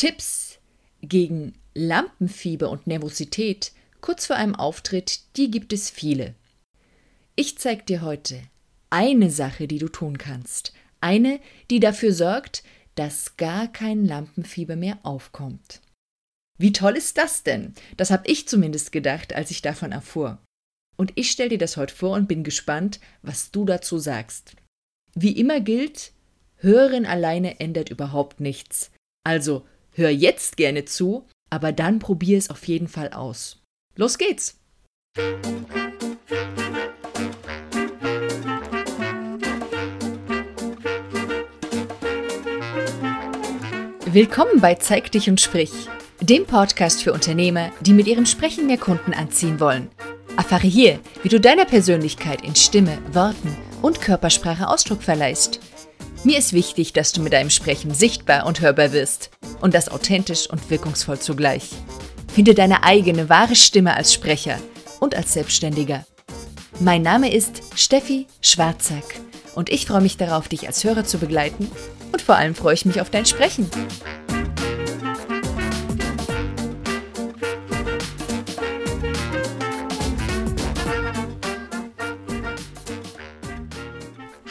Tipps gegen Lampenfieber und Nervosität kurz vor einem Auftritt, die gibt es viele. Ich zeige dir heute eine Sache, die du tun kannst. Eine, die dafür sorgt, dass gar kein Lampenfieber mehr aufkommt. Wie toll ist das denn? Das habe ich zumindest gedacht, als ich davon erfuhr. Und ich stelle dir das heute vor und bin gespannt, was du dazu sagst. Wie immer gilt, Hören alleine ändert überhaupt nichts. Also hör jetzt gerne zu, aber dann probier es auf jeden Fall aus. Los geht's! Willkommen bei Zeig dich und sprich, dem Podcast für Unternehmer, die mit ihrem Sprechen mehr Kunden anziehen wollen. Erfahre hier, wie du deiner Persönlichkeit in Stimme, Worten und Körpersprache Ausdruck verleihst. Mir ist wichtig, dass du mit deinem Sprechen sichtbar und hörbar wirst und das authentisch und wirkungsvoll zugleich. Finde deine eigene wahre Stimme als Sprecher und als Selbstständiger. Mein Name ist Steffi Schwarzack und ich freue mich darauf, dich als Hörer zu begleiten und vor allem freue ich mich auf dein Sprechen.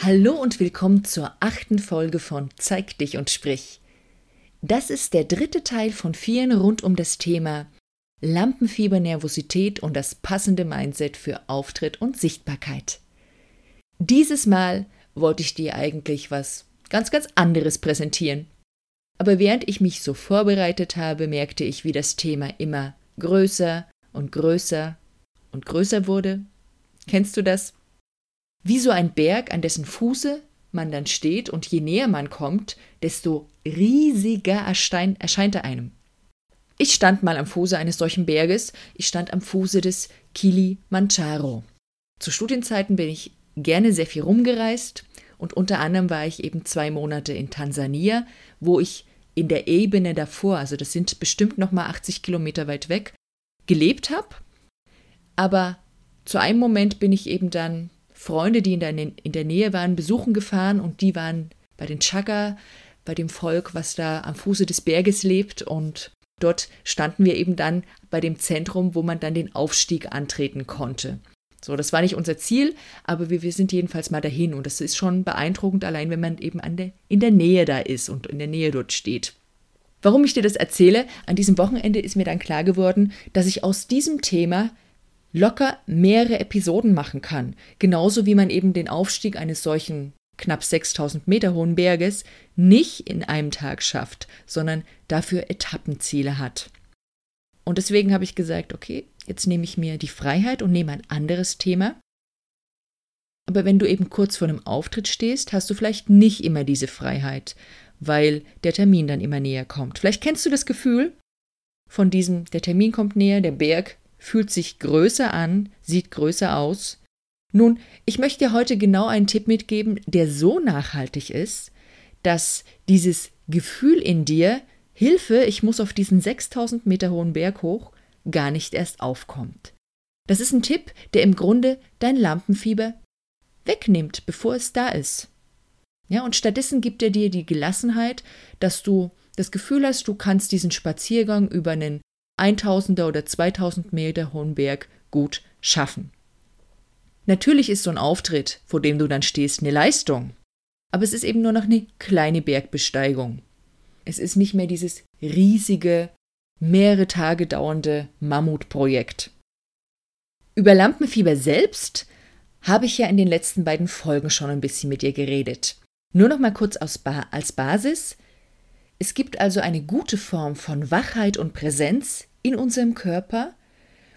Hallo und willkommen zur achten Folge von Zeig dich und sprich. Das ist der dritte Teil von vielen rund um das Thema Lampenfieber, Nervosität und das passende Mindset für Auftritt und Sichtbarkeit. Dieses Mal wollte ich dir eigentlich was ganz, ganz anderes präsentieren. Aber während ich mich so vorbereitet habe, merkte ich, wie das Thema immer größer und größer und größer wurde. Kennst du das? Wie so ein Berg, an dessen Fuße man dann steht und je näher man kommt, desto riesiger erscheint, erscheint er einem. Ich stand mal am Fuße eines solchen Berges, ich stand am Fuße des Kilimanjaro. Zu Studienzeiten bin ich gerne sehr viel rumgereist und unter anderem war ich eben zwei Monate in Tansania, wo ich in der Ebene davor, also das sind bestimmt nochmal 80 Kilometer weit weg, gelebt habe. Aber zu einem Moment bin ich eben dann Freunde, die in der, in der Nähe waren, besuchen gefahren und die waren bei den Chaga, bei dem Volk, was da am Fuße des Berges lebt und dort standen wir eben dann bei dem Zentrum, wo man dann den Aufstieg antreten konnte. So, das war nicht unser Ziel, aber wir, wir sind jedenfalls mal dahin und das ist schon beeindruckend, allein wenn man eben der, in der Nähe da ist und in der Nähe dort steht. Warum ich dir das erzähle, an diesem Wochenende ist mir dann klar geworden, dass ich aus diesem Thema locker mehrere Episoden machen kann, genauso wie man eben den Aufstieg eines solchen knapp 6000 Meter hohen Berges nicht in einem Tag schafft, sondern dafür Etappenziele hat. Und deswegen habe ich gesagt, okay, jetzt nehme ich mir die Freiheit und nehme ein anderes Thema. Aber wenn du eben kurz vor einem Auftritt stehst, hast du vielleicht nicht immer diese Freiheit, weil der Termin dann immer näher kommt. Vielleicht kennst du das Gefühl von diesem, der Termin kommt näher, der Berg fühlt sich größer an, sieht größer aus. Nun, ich möchte dir heute genau einen Tipp mitgeben, der so nachhaltig ist, dass dieses Gefühl in dir Hilfe, ich muss auf diesen 6000 Meter hohen Berg hoch, gar nicht erst aufkommt. Das ist ein Tipp, der im Grunde dein Lampenfieber wegnimmt, bevor es da ist. Ja, und stattdessen gibt er dir die Gelassenheit, dass du das Gefühl hast, du kannst diesen Spaziergang über einen 1000er oder 2000 Meter hohen Berg gut schaffen. Natürlich ist so ein Auftritt, vor dem du dann stehst, eine Leistung. Aber es ist eben nur noch eine kleine Bergbesteigung. Es ist nicht mehr dieses riesige, mehrere Tage dauernde Mammutprojekt. Über Lampenfieber selbst habe ich ja in den letzten beiden Folgen schon ein bisschen mit dir geredet. Nur noch mal kurz als Basis. Es gibt also eine gute Form von Wachheit und Präsenz in unserem Körper.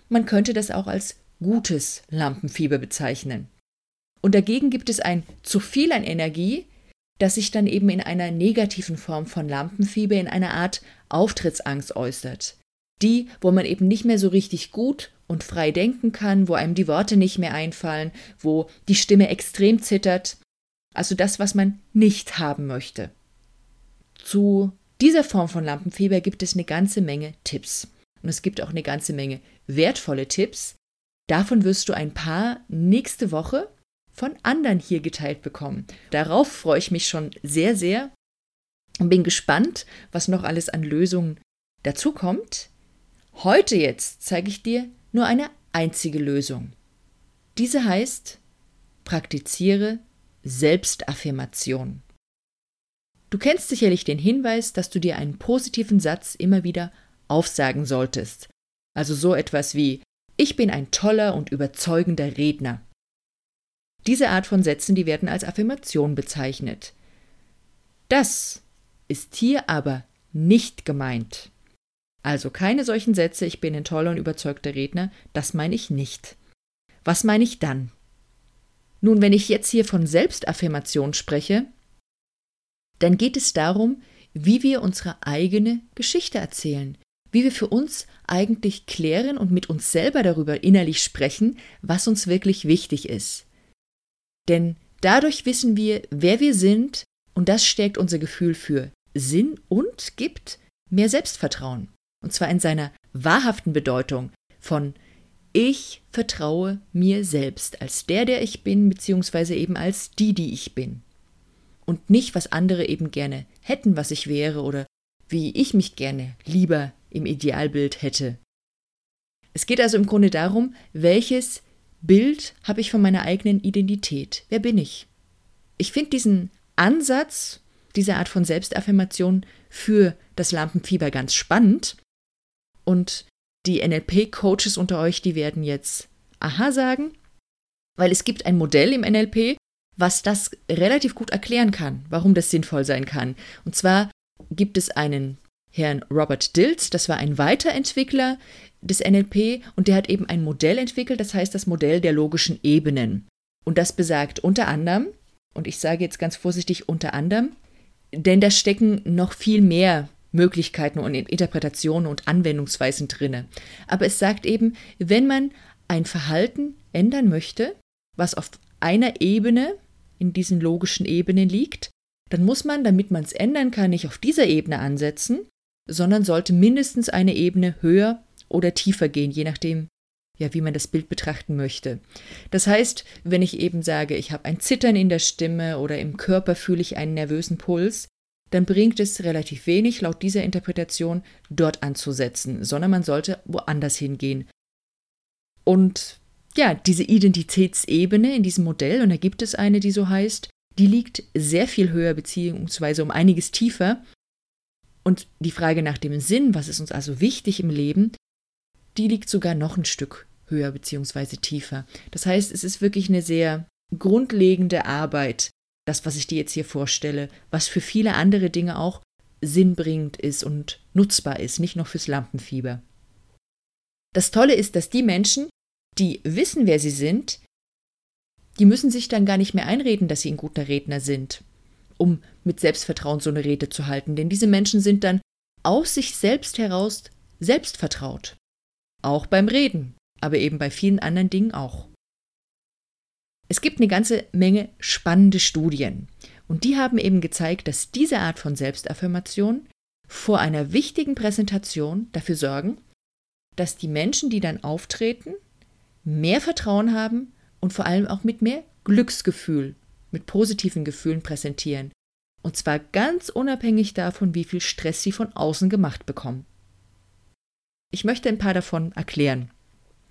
Man könnte das auch als gutes Lampenfieber bezeichnen. Und dagegen gibt es ein zu viel an Energie, das sich dann eben in einer negativen Form von Lampenfieber, in einer Art Auftrittsangst äußert. Die, wo man eben nicht mehr so richtig gut und frei denken kann, wo einem die Worte nicht mehr einfallen, wo die Stimme extrem zittert. Also das, was man nicht haben möchte. Zu dieser Form von Lampenfieber gibt es eine ganze Menge Tipps. Und es gibt auch eine ganze Menge wertvolle Tipps. Davon wirst du ein paar nächste Woche von anderen hier geteilt bekommen. Darauf freue ich mich schon sehr, sehr. und bin gespannt, was noch alles an Lösungen dazukommt. Heute jetzt zeige ich dir nur eine einzige Lösung. Diese heißt, praktiziere Selbstaffirmation. Du kennst sicherlich den Hinweis, dass du dir einen positiven Satz immer wieder aufsagen solltest. Also so etwas wie Ich bin ein toller und überzeugender Redner. Diese Art von Sätzen, die werden als Affirmation bezeichnet. Das ist hier aber nicht gemeint. Also keine solchen Sätze, ich bin ein toller und überzeugter Redner, das meine ich nicht. Was meine ich dann? Nun, wenn ich jetzt hier von Selbstaffirmation spreche, dann geht es darum, wie wir unsere eigene Geschichte erzählen, wie wir für uns eigentlich klären und mit uns selber darüber innerlich sprechen, was uns wirklich wichtig ist. Denn dadurch wissen wir, wer wir sind, und das stärkt unser Gefühl für Sinn und gibt mehr Selbstvertrauen. Und zwar in seiner wahrhaften Bedeutung von ich vertraue mir selbst als der, der ich bin, beziehungsweise eben als die, die ich bin. Und nicht, was andere eben gerne hätten, was ich wäre oder wie ich mich gerne lieber im Idealbild hätte. Es geht also im Grunde darum, welches Bild habe ich von meiner eigenen Identität? Wer bin ich? Ich finde diesen Ansatz, diese Art von Selbstaffirmation für das Lampenfieber ganz spannend. Und die NLP-Coaches unter euch, die werden jetzt Aha sagen, weil es gibt ein Modell im NLP, was das relativ gut erklären kann, warum das sinnvoll sein kann. Und zwar gibt es einen Herrn Robert Dills, das war ein Weiterentwickler des NLP und der hat eben ein Modell entwickelt, das heißt das Modell der logischen Ebenen. Und das besagt unter anderem, und ich sage jetzt ganz vorsichtig unter anderem, denn da stecken noch viel mehr Möglichkeiten und Interpretationen und Anwendungsweisen drinne. Aber es sagt eben, wenn man ein Verhalten ändern möchte, was auf einer Ebene in diesen logischen Ebenen liegt, dann muss man, damit man es ändern kann, nicht auf dieser Ebene ansetzen, sondern sollte mindestens eine Ebene höher oder tiefer gehen, je nachdem, ja, wie man das Bild betrachten möchte. Das heißt, wenn ich eben sage, ich habe ein Zittern in der Stimme oder im Körper fühle ich einen nervösen Puls, dann bringt es relativ wenig, laut dieser Interpretation, dort anzusetzen, sondern man sollte woanders hingehen. Und ja, diese Identitätsebene in diesem Modell, und da gibt es eine, die so heißt, die liegt sehr viel höher beziehungsweise um einiges tiefer. Und die Frage nach dem Sinn, was ist uns also wichtig im Leben, die liegt sogar noch ein Stück höher beziehungsweise tiefer. Das heißt, es ist wirklich eine sehr grundlegende Arbeit, das, was ich dir jetzt hier vorstelle, was für viele andere Dinge auch sinnbringend ist und nutzbar ist, nicht nur fürs Lampenfieber. Das Tolle ist, dass die Menschen, die wissen, wer sie sind, die müssen sich dann gar nicht mehr einreden, dass sie ein guter Redner sind, um mit Selbstvertrauen so eine Rede zu halten, denn diese Menschen sind dann aus sich selbst heraus selbstvertraut. Auch beim Reden, aber eben bei vielen anderen Dingen auch. Es gibt eine ganze Menge spannende Studien und die haben eben gezeigt, dass diese Art von Selbstaffirmation vor einer wichtigen Präsentation dafür sorgen, dass die Menschen, die dann auftreten, mehr Vertrauen haben und vor allem auch mit mehr Glücksgefühl, mit positiven Gefühlen präsentieren. Und zwar ganz unabhängig davon, wie viel Stress sie von außen gemacht bekommen. Ich möchte ein paar davon erklären.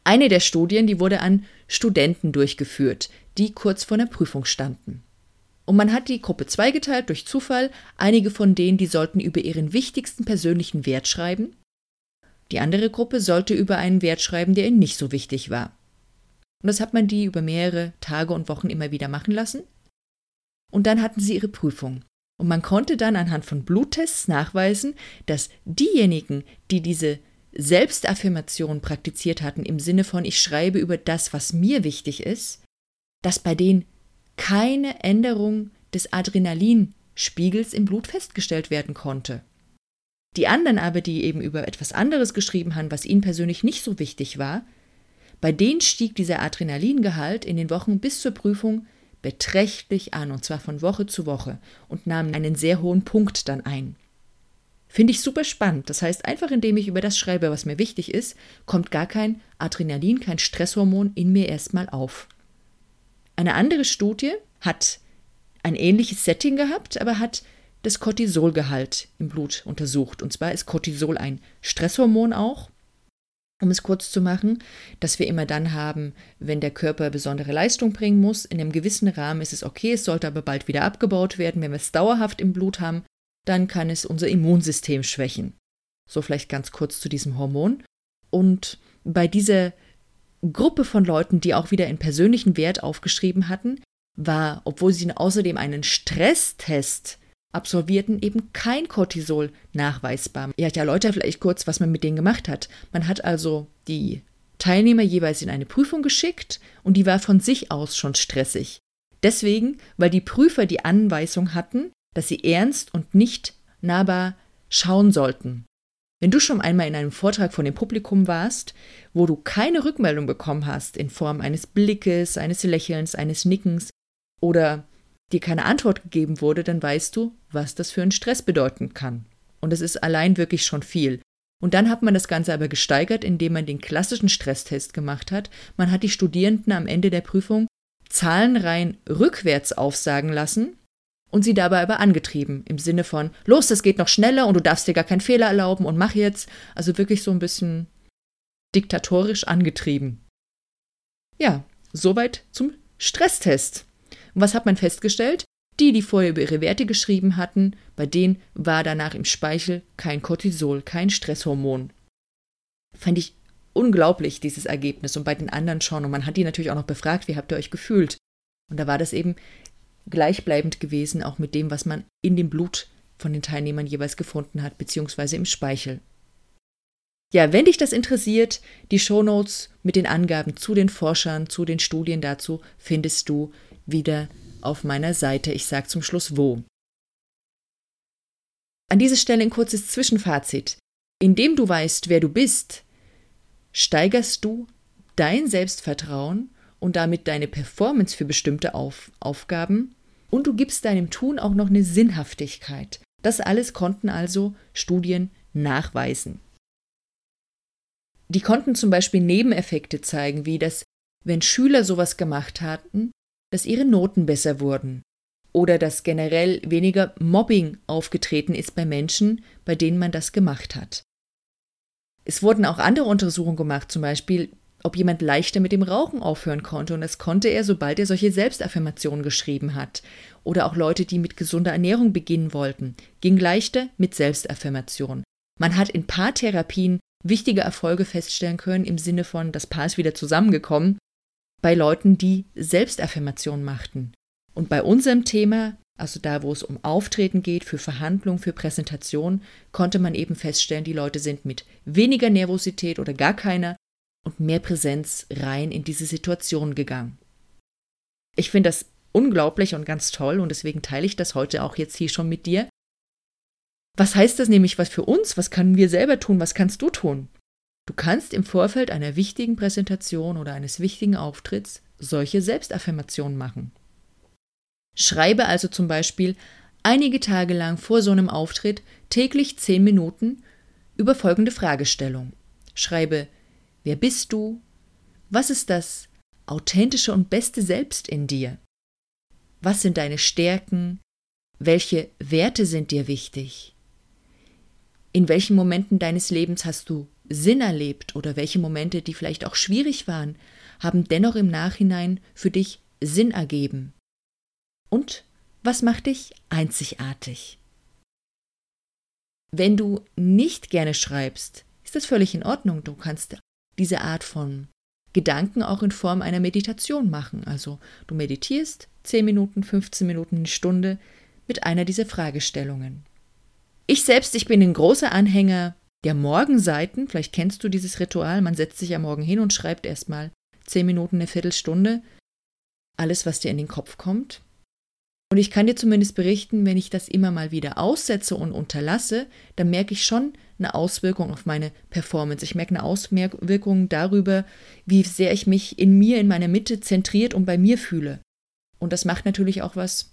Eine der Studien, die wurde an Studenten durchgeführt, die kurz vor einer Prüfung standen. Und man hat die Gruppe zweigeteilt durch Zufall. Einige von denen, die sollten über ihren wichtigsten persönlichen Wert schreiben. Die andere Gruppe sollte über einen Wert schreiben, der ihnen nicht so wichtig war. Und das hat man die über mehrere Tage und Wochen immer wieder machen lassen. Und dann hatten sie ihre Prüfung. Und man konnte dann anhand von Bluttests nachweisen, dass diejenigen, die diese Selbstaffirmation praktiziert hatten, im Sinne von ich schreibe über das, was mir wichtig ist, dass bei denen keine Änderung des Adrenalinspiegels im Blut festgestellt werden konnte. Die anderen aber, die eben über etwas anderes geschrieben haben, was ihnen persönlich nicht so wichtig war, bei denen stieg dieser Adrenalingehalt in den Wochen bis zur Prüfung beträchtlich an, und zwar von Woche zu Woche, und nahm einen sehr hohen Punkt dann ein. Finde ich super spannend. Das heißt, einfach indem ich über das schreibe, was mir wichtig ist, kommt gar kein Adrenalin, kein Stresshormon in mir erstmal auf. Eine andere Studie hat ein ähnliches Setting gehabt, aber hat das Cortisolgehalt im Blut untersucht. Und zwar ist Cortisol ein Stresshormon auch, um es kurz zu machen, das wir immer dann haben, wenn der Körper besondere Leistung bringen muss. In einem gewissen Rahmen ist es okay, es sollte aber bald wieder abgebaut werden. Wenn wir es dauerhaft im Blut haben, dann kann es unser Immunsystem schwächen. So vielleicht ganz kurz zu diesem Hormon. Und bei dieser Gruppe von Leuten, die auch wieder einen persönlichen Wert aufgeschrieben hatten, war, obwohl sie außerdem einen Stresstest absolvierten, eben kein Cortisol nachweisbar. Ja, ich erläutere vielleicht kurz, was man mit denen gemacht hat. Man hat also die Teilnehmer jeweils in eine Prüfung geschickt und die war von sich aus schon stressig. Deswegen, weil die Prüfer die Anweisung hatten, dass sie ernst und nicht nahbar schauen sollten. Wenn du schon einmal in einem Vortrag von dem Publikum warst, wo du keine Rückmeldung bekommen hast in Form eines Blickes, eines Lächelns, eines Nickens oder dir keine Antwort gegeben wurde, dann weißt du, was das für einen Stress bedeuten kann. Und es ist allein wirklich schon viel. Und dann hat man das Ganze aber gesteigert, indem man den klassischen Stresstest gemacht hat. Man hat die Studierenden am Ende der Prüfung Zahlenreihen rückwärts aufsagen lassen und sie dabei aber angetrieben, im Sinne von, los, das geht noch schneller und du darfst dir gar keinen Fehler erlauben und mach jetzt. Also wirklich so ein bisschen diktatorisch angetrieben. Ja, soweit zum Stresstest. Und was hat man festgestellt? Die, die vorher über ihre Werte geschrieben hatten, bei denen war danach im Speichel kein Cortisol, kein Stresshormon. Fand ich unglaublich, dieses Ergebnis. Und bei den anderen schon. Und man hat die natürlich auch noch befragt, wie habt ihr euch gefühlt? Und da war das eben gleichbleibend gewesen, auch mit dem, was man in dem Blut von den Teilnehmern jeweils gefunden hat, beziehungsweise im Speichel. Ja, wenn dich das interessiert, die Shownotes mit den Angaben zu den Forschern, zu den Studien dazu findest du wieder auf meiner Seite. Ich sage zum Schluss wo. An dieser Stelle ein kurzes Zwischenfazit. Indem du weißt, wer du bist, steigerst du dein Selbstvertrauen und damit deine Performance für bestimmte Auf Aufgaben und du gibst deinem Tun auch noch eine Sinnhaftigkeit. Das alles konnten also Studien nachweisen. Die konnten zum Beispiel Nebeneffekte zeigen, wie dass, wenn Schüler sowas gemacht hatten, dass ihre Noten besser wurden oder dass generell weniger Mobbing aufgetreten ist bei Menschen, bei denen man das gemacht hat. Es wurden auch andere Untersuchungen gemacht, zum Beispiel, ob jemand leichter mit dem Rauchen aufhören konnte, und das konnte er, sobald er solche Selbstaffirmationen geschrieben hat. Oder auch Leute, die mit gesunder Ernährung beginnen wollten, ging leichter mit Selbstaffirmation. Man hat in Paartherapien wichtige Erfolge feststellen können im Sinne von, das Paar ist wieder zusammengekommen, bei Leuten, die Selbstaffirmation machten. Und bei unserem Thema, also da, wo es um Auftreten geht, für Verhandlungen, für Präsentation, konnte man eben feststellen, die Leute sind mit weniger Nervosität oder gar keiner und mehr Präsenz rein in diese Situation gegangen. Ich finde das unglaublich und ganz toll und deswegen teile ich das heute auch jetzt hier schon mit dir. Was heißt das nämlich was für uns? Was können wir selber tun? Was kannst du tun? Du kannst im Vorfeld einer wichtigen Präsentation oder eines wichtigen Auftritts solche Selbstaffirmationen machen. Schreibe also zum Beispiel einige Tage lang vor so einem Auftritt täglich zehn Minuten über folgende Fragestellung. Schreibe, wer bist du? Was ist das authentische und beste Selbst in dir? Was sind deine Stärken? Welche Werte sind dir wichtig? In welchen Momenten deines Lebens hast du Sinn erlebt oder welche Momente, die vielleicht auch schwierig waren, haben dennoch im Nachhinein für dich Sinn ergeben? Und was macht dich einzigartig? Wenn du nicht gerne schreibst, ist das völlig in Ordnung. Du kannst diese Art von Gedanken auch in Form einer Meditation machen. Also du meditierst 10 Minuten, 15 Minuten, eine Stunde mit einer dieser Fragestellungen. Ich selbst, ich bin ein großer Anhänger der Morgenseiten. Vielleicht kennst du dieses Ritual. Man setzt sich am Morgen hin und schreibt erstmal 10 Minuten, eine Viertelstunde alles, was dir in den Kopf kommt. Und ich kann dir zumindest berichten, wenn ich das immer mal wieder aussetze und unterlasse, dann merke ich schon eine Auswirkung auf meine Performance. Ich merke eine Auswirkung darüber, wie sehr ich mich in mir, in meiner Mitte zentriert und bei mir fühle. Und das macht natürlich auch was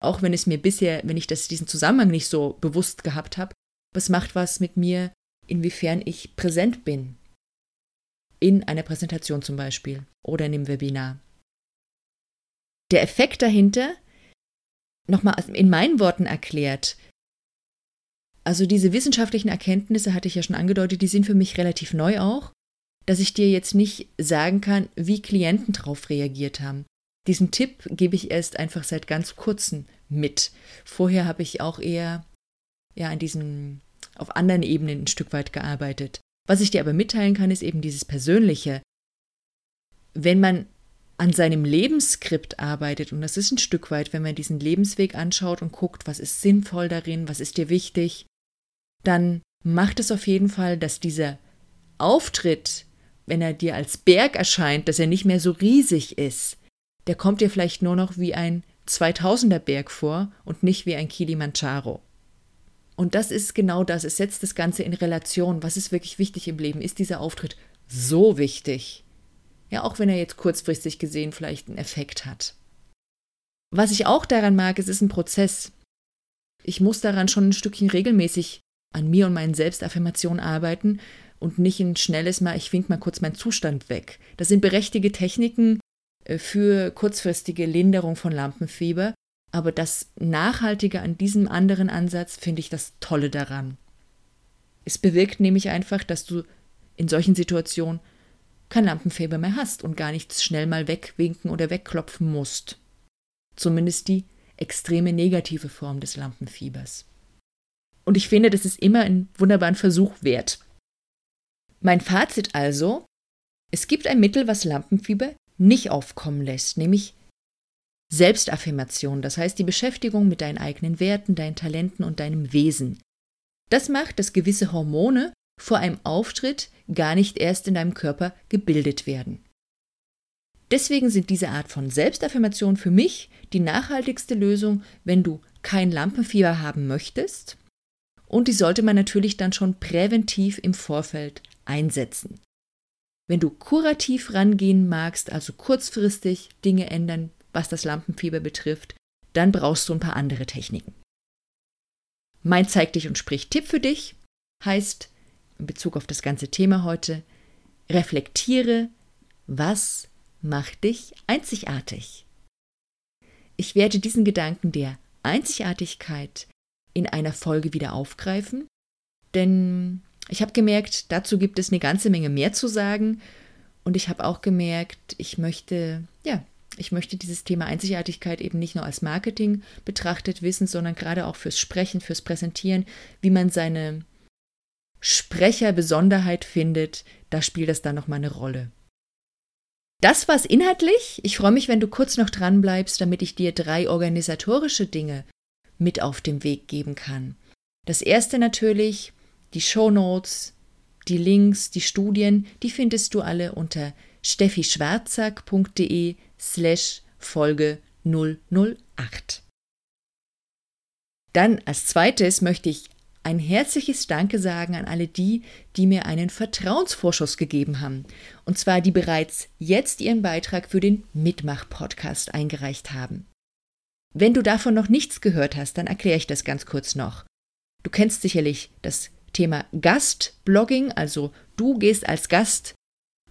auch wenn es mir bisher, wenn ich das, diesen Zusammenhang nicht so bewusst gehabt habe, was macht was mit mir, inwiefern ich präsent bin. In einer Präsentation zum Beispiel oder in einem Webinar. Der Effekt dahinter, nochmal in meinen Worten erklärt, also diese wissenschaftlichen Erkenntnisse hatte ich ja schon angedeutet, die sind für mich relativ neu auch, dass ich dir jetzt nicht sagen kann, wie Klienten darauf reagiert haben. Diesen Tipp gebe ich erst einfach seit ganz kurzem mit. Vorher habe ich auch eher ja an diesen auf anderen Ebenen ein Stück weit gearbeitet. Was ich dir aber mitteilen kann, ist eben dieses Persönliche. Wenn man an seinem Lebensskript arbeitet, und das ist ein Stück weit, wenn man diesen Lebensweg anschaut und guckt, was ist sinnvoll darin, was ist dir wichtig, dann macht es auf jeden Fall, dass dieser Auftritt, wenn er dir als Berg erscheint, dass er nicht mehr so riesig ist, der kommt dir vielleicht nur noch wie ein 2000er Berg vor und nicht wie ein Kilimanjaro. Und das ist genau das. Es setzt das Ganze in Relation. Was ist wirklich wichtig im Leben? Ist dieser Auftritt so wichtig? Ja, auch wenn er jetzt kurzfristig gesehen vielleicht einen Effekt hat. Was ich auch daran mag, es ist ein Prozess. Ich muss daran schon ein Stückchen regelmäßig an mir und meinen Selbstaffirmationen arbeiten und nicht ein schnelles Mal, ich wink mal kurz meinen Zustand weg. Das sind berechtigte Techniken äh, für kurzfristige Linderung von Lampenfieber, aber das Nachhaltige an diesem anderen Ansatz finde ich das Tolle daran. Es bewirkt nämlich einfach, dass du in solchen Situationen kein Lampenfieber mehr hast und gar nichts schnell mal wegwinken oder wegklopfen musst. Zumindest die extreme negative Form des Lampenfiebers. Und ich finde, das ist immer einen wunderbaren Versuch wert. Mein Fazit also, es gibt ein Mittel, was Lampenfieber nicht aufkommen lässt, nämlich Selbstaffirmation, das heißt die Beschäftigung mit deinen eigenen Werten, deinen Talenten und deinem Wesen. Das macht, dass gewisse Hormone vor einem Auftritt gar nicht erst in deinem Körper gebildet werden. Deswegen sind diese Art von Selbstaffirmation für mich die nachhaltigste Lösung, wenn du kein Lampenfieber haben möchtest. Und die sollte man natürlich dann schon präventiv im Vorfeld einsetzen. Wenn du kurativ rangehen magst, also kurzfristig Dinge ändern, was das Lampenfieber betrifft, dann brauchst du ein paar andere Techniken. Mein Zeig dich und sprich Tipp für dich heißt in Bezug auf das ganze Thema heute, reflektiere, was macht dich einzigartig. Ich werde diesen Gedanken der Einzigartigkeit in einer Folge wieder aufgreifen, denn ich habe gemerkt, dazu gibt es eine ganze Menge mehr zu sagen. Und ich habe auch gemerkt, ich möchte, ja, ich möchte dieses Thema Einzigartigkeit eben nicht nur als Marketing betrachtet wissen, sondern gerade auch fürs Sprechen, fürs Präsentieren, wie man seine Sprecherbesonderheit findet, da spielt das dann nochmal eine Rolle. Das war's inhaltlich. Ich freue mich, wenn du kurz noch dran bleibst, damit ich dir drei organisatorische Dinge mit auf den Weg geben kann. Das erste natürlich, die Shownotes, die Links, die Studien, die findest du alle unter steffischwarzack.de slash Folge 008. Dann als zweites möchte ich ein herzliches Danke sagen an alle die, die mir einen Vertrauensvorschuss gegeben haben. Und zwar die bereits jetzt ihren Beitrag für den Mitmach-Podcast eingereicht haben. Wenn du davon noch nichts gehört hast, dann erkläre ich das ganz kurz noch. Du kennst sicherlich das Thema Gastblogging, also du gehst als Gast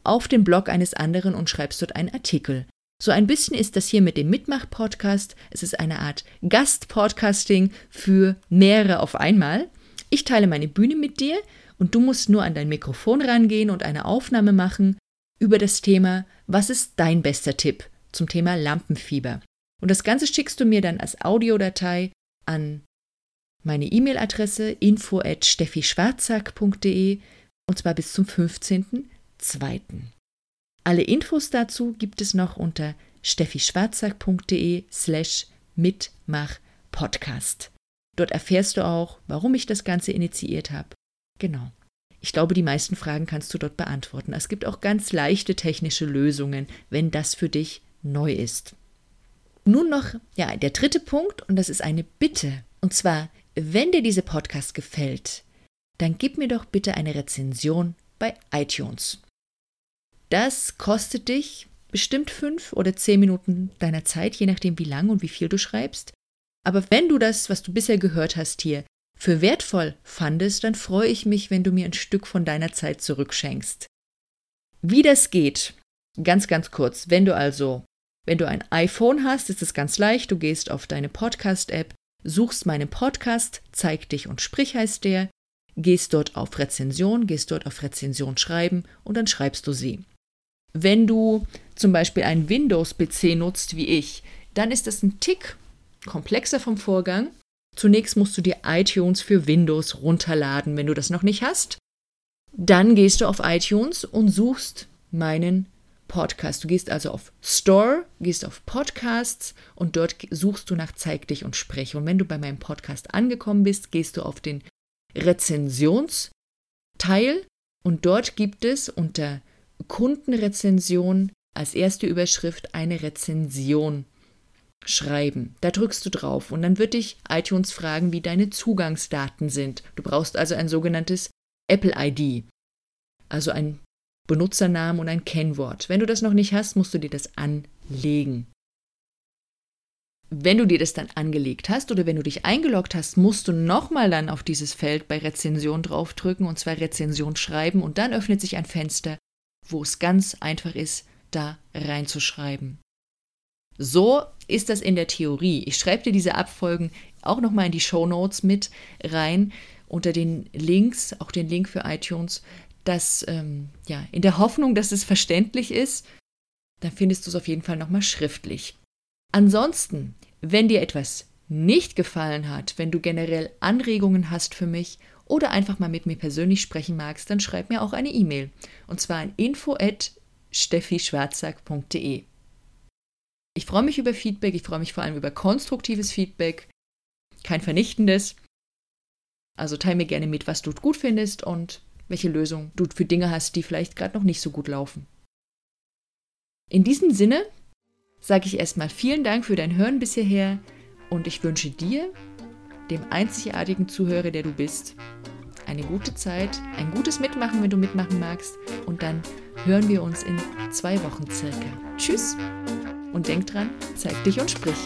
auf den Blog eines anderen und schreibst dort einen Artikel. So ein bisschen ist das hier mit dem Mitmach-Podcast. Es ist eine Art Gast-Podcasting für mehrere auf einmal. Ich teile meine Bühne mit dir und du musst nur an dein Mikrofon rangehen und eine Aufnahme machen über das Thema, was ist dein bester Tipp zum Thema Lampenfieber. Und das Ganze schickst du mir dann als Audiodatei an meine E-Mail-Adresse info at steffischwarzack.de und zwar bis zum 15.02. Alle Infos dazu gibt es noch unter steffischwarzack.de slash mitmachpodcast. Dort erfährst du auch, warum ich das Ganze initiiert habe. Genau. Ich glaube, die meisten Fragen kannst du dort beantworten. Es gibt auch ganz leichte technische Lösungen, wenn das für dich neu ist. Nun noch, ja, der dritte Punkt, und das ist eine Bitte. Und zwar, wenn dir dieser Podcast gefällt, dann gib mir doch bitte eine Rezension bei iTunes. Das kostet dich bestimmt fünf oder zehn Minuten deiner Zeit, je nachdem wie lang und wie viel du schreibst. Aber wenn du das, was du bisher gehört hast hier, für wertvoll fandest, dann freue ich mich, wenn du mir ein Stück von deiner Zeit zurückschenkst. Wie das geht, ganz, ganz kurz, wenn du also Wenn du ein iPhone hast, ist es ganz leicht. Du gehst auf deine Podcast-App, suchst meinen Podcast, zeig dich und sprich heißt der, gehst dort auf Rezension, gehst dort auf Rezension schreiben und dann schreibst du sie. Wenn du zum Beispiel einen Windows-PC nutzt wie ich, dann ist das ein Tick komplexer vom Vorgang. Zunächst musst du dir iTunes für Windows runterladen, wenn du das noch nicht hast. Dann gehst du auf iTunes und suchst meinen Podcast. Du gehst also auf Store, gehst auf Podcasts und dort suchst du nach Zeig dich und spreche. Und wenn du bei meinem Podcast angekommen bist, gehst du auf den Rezensionsteil und dort gibt es unter Kundenrezension als erste Überschrift eine Rezension schreiben. Da drückst du drauf und dann wird dich iTunes fragen, wie deine Zugangsdaten sind. Du brauchst also ein sogenanntes Apple ID, also ein Benutzernamen und ein Kennwort. Wenn du das noch nicht hast, musst du dir das anlegen. Wenn du dir das dann angelegt hast oder wenn du dich eingeloggt hast, musst du nochmal dann auf dieses Feld bei Rezension draufdrücken und zwar Rezension schreiben und dann öffnet sich ein Fenster, wo es ganz einfach ist, da reinzuschreiben. So ist das in der Theorie. Ich schreibe dir diese Abfolgen auch nochmal in die Show Notes mit rein unter den Links, auch den Link für iTunes, dass, ähm, ja, in der Hoffnung, dass es verständlich ist, dann findest du es auf jeden Fall nochmal schriftlich. Ansonsten, wenn dir etwas nicht gefallen hat, wenn du generell Anregungen hast für mich oder einfach mal mit mir persönlich sprechen magst, dann schreib mir auch eine E-Mail. Und zwar an info.steffischwarzack.de. Ich freue mich über Feedback, ich freue mich vor allem über konstruktives Feedback, kein vernichtendes. Also teile mir gerne mit, was du gut findest und welche Lösung du für Dinge hast, die vielleicht gerade noch nicht so gut laufen. In diesem Sinne sage ich erstmal vielen Dank für dein Hören bis hierher und ich wünsche dir, dem einzigartigen Zuhörer, der du bist, eine gute Zeit, ein gutes Mitmachen, wenn du mitmachen magst und dann hören wir uns in zwei Wochen circa. Tschüss und denk dran, zeig dich und sprich.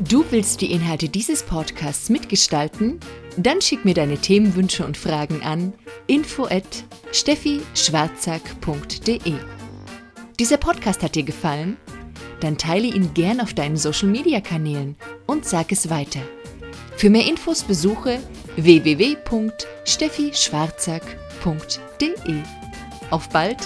Du willst die Inhalte dieses Podcasts mitgestalten? Dann schick mir deine Themenwünsche und Fragen an info at steffischwarzack.de. Dieser Podcast hat dir gefallen? Dann teile ihn gern auf deinen Social Media Kanälen und sag es weiter. Für mehr Infos besuche www.steffischwarzack.de. Auf bald!